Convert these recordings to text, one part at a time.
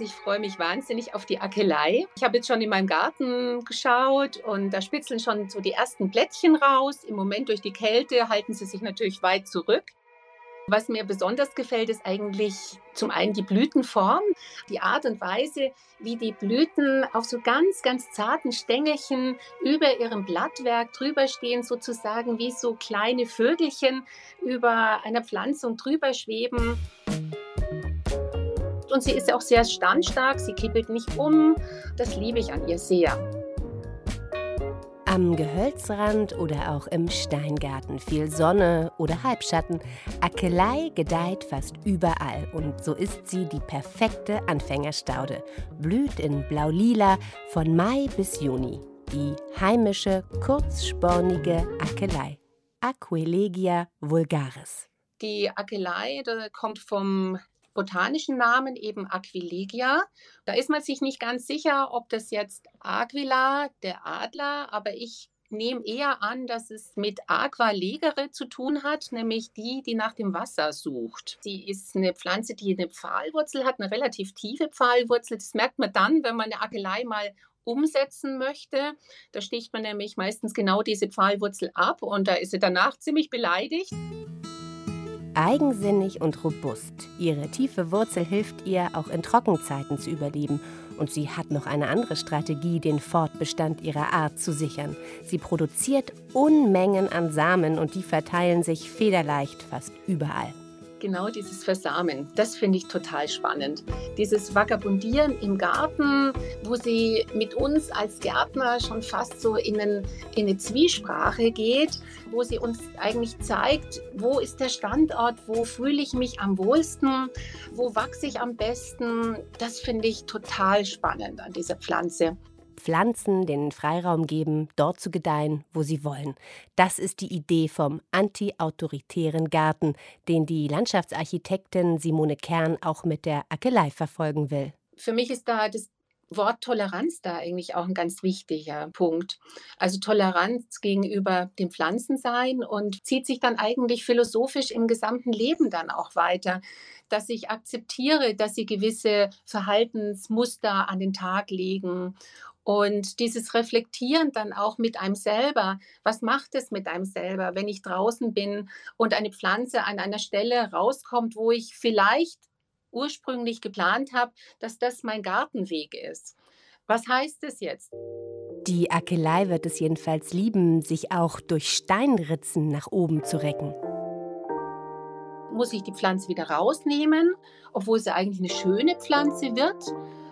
Ich freue mich wahnsinnig auf die Akelei. Ich habe jetzt schon in meinem Garten geschaut und da spitzeln schon so die ersten Blättchen raus. Im Moment durch die Kälte halten sie sich natürlich weit zurück. Was mir besonders gefällt, ist eigentlich zum einen die Blütenform, die Art und Weise, wie die Blüten auf so ganz, ganz zarten Stängelchen über ihrem Blattwerk drüber stehen, sozusagen wie so kleine Vögelchen über einer Pflanzung drüber schweben. Und sie ist ja auch sehr standstark, sie kippelt nicht um. Das liebe ich an ihr sehr. Am Gehölzrand oder auch im Steingarten viel Sonne oder Halbschatten. Akelei gedeiht fast überall und so ist sie die perfekte Anfängerstaude. Blüht in blau-lila von Mai bis Juni. Die heimische, kurzspornige Akelei. Aquilegia vulgaris. Die Akelei kommt vom botanischen Namen eben Aquilegia. Da ist man sich nicht ganz sicher, ob das jetzt Aquila, der Adler, aber ich nehme eher an, dass es mit Aqua legere zu tun hat, nämlich die, die nach dem Wasser sucht. Sie ist eine Pflanze, die eine Pfahlwurzel hat, eine relativ tiefe Pfahlwurzel. Das merkt man dann, wenn man eine Akelei mal umsetzen möchte. Da sticht man nämlich meistens genau diese Pfahlwurzel ab und da ist sie danach ziemlich beleidigt. Eigensinnig und robust. Ihre tiefe Wurzel hilft ihr, auch in Trockenzeiten zu überleben. Und sie hat noch eine andere Strategie, den Fortbestand ihrer Art zu sichern. Sie produziert Unmengen an Samen und die verteilen sich federleicht fast überall genau dieses Versamen. Das finde ich total spannend. Dieses Vagabundieren im Garten, wo sie mit uns als Gärtner schon fast so in, einen, in eine Zwiesprache geht, wo sie uns eigentlich zeigt, wo ist der Standort, wo fühle ich mich am wohlsten, wo wachse ich am besten. Das finde ich total spannend an dieser Pflanze. Pflanzen den Freiraum geben, dort zu gedeihen, wo sie wollen. Das ist die Idee vom anti-autoritären Garten, den die Landschaftsarchitektin Simone Kern auch mit der Akelei verfolgen will. Für mich ist da das Wort Toleranz da eigentlich auch ein ganz wichtiger Punkt. Also Toleranz gegenüber dem Pflanzensein und zieht sich dann eigentlich philosophisch im gesamten Leben dann auch weiter, dass ich akzeptiere, dass sie gewisse Verhaltensmuster an den Tag legen und dieses Reflektieren dann auch mit einem selber, was macht es mit einem selber, wenn ich draußen bin und eine Pflanze an einer Stelle rauskommt, wo ich vielleicht ursprünglich geplant habe, dass das mein Gartenweg ist. Was heißt es jetzt? Die Akelei wird es jedenfalls lieben, sich auch durch Steinritzen nach oben zu recken. Muss ich die Pflanze wieder rausnehmen, obwohl sie eigentlich eine schöne Pflanze wird?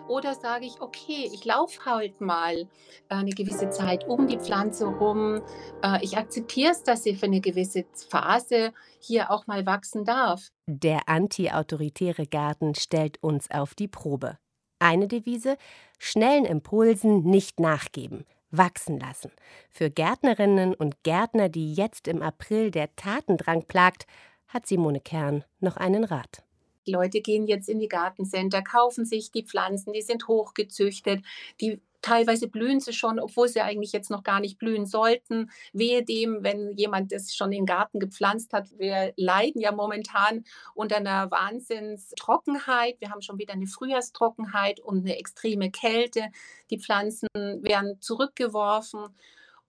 Oder sage ich, okay, ich laufe halt mal äh, eine gewisse Zeit um die Pflanze rum. Äh, ich akzeptiere es, dass sie für eine gewisse Phase hier auch mal wachsen darf. Der anti-autoritäre Garten stellt uns auf die Probe. Eine Devise: schnellen Impulsen nicht nachgeben, wachsen lassen. Für Gärtnerinnen und Gärtner, die jetzt im April der Tatendrang plagt, hat Simone Kern noch einen Rat. Leute gehen jetzt in die Gartencenter, kaufen sich die Pflanzen, die sind hochgezüchtet, die Teilweise blühen sie schon, obwohl sie eigentlich jetzt noch gar nicht blühen sollten. Wehe dem, wenn jemand das schon in den Garten gepflanzt hat. Wir leiden ja momentan unter einer Wahnsinnstrockenheit. Wir haben schon wieder eine Frühjahrstrockenheit und eine extreme Kälte. Die Pflanzen werden zurückgeworfen.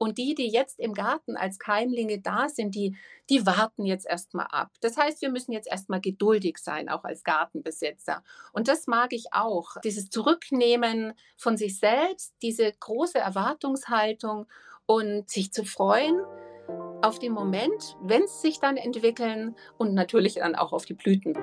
Und die, die jetzt im Garten als Keimlinge da sind, die, die warten jetzt erstmal ab. Das heißt, wir müssen jetzt erstmal geduldig sein, auch als Gartenbesitzer. Und das mag ich auch. Dieses Zurücknehmen von sich selbst, diese große Erwartungshaltung und sich zu freuen auf den Moment, wenn es sich dann entwickeln und natürlich dann auch auf die Blüten.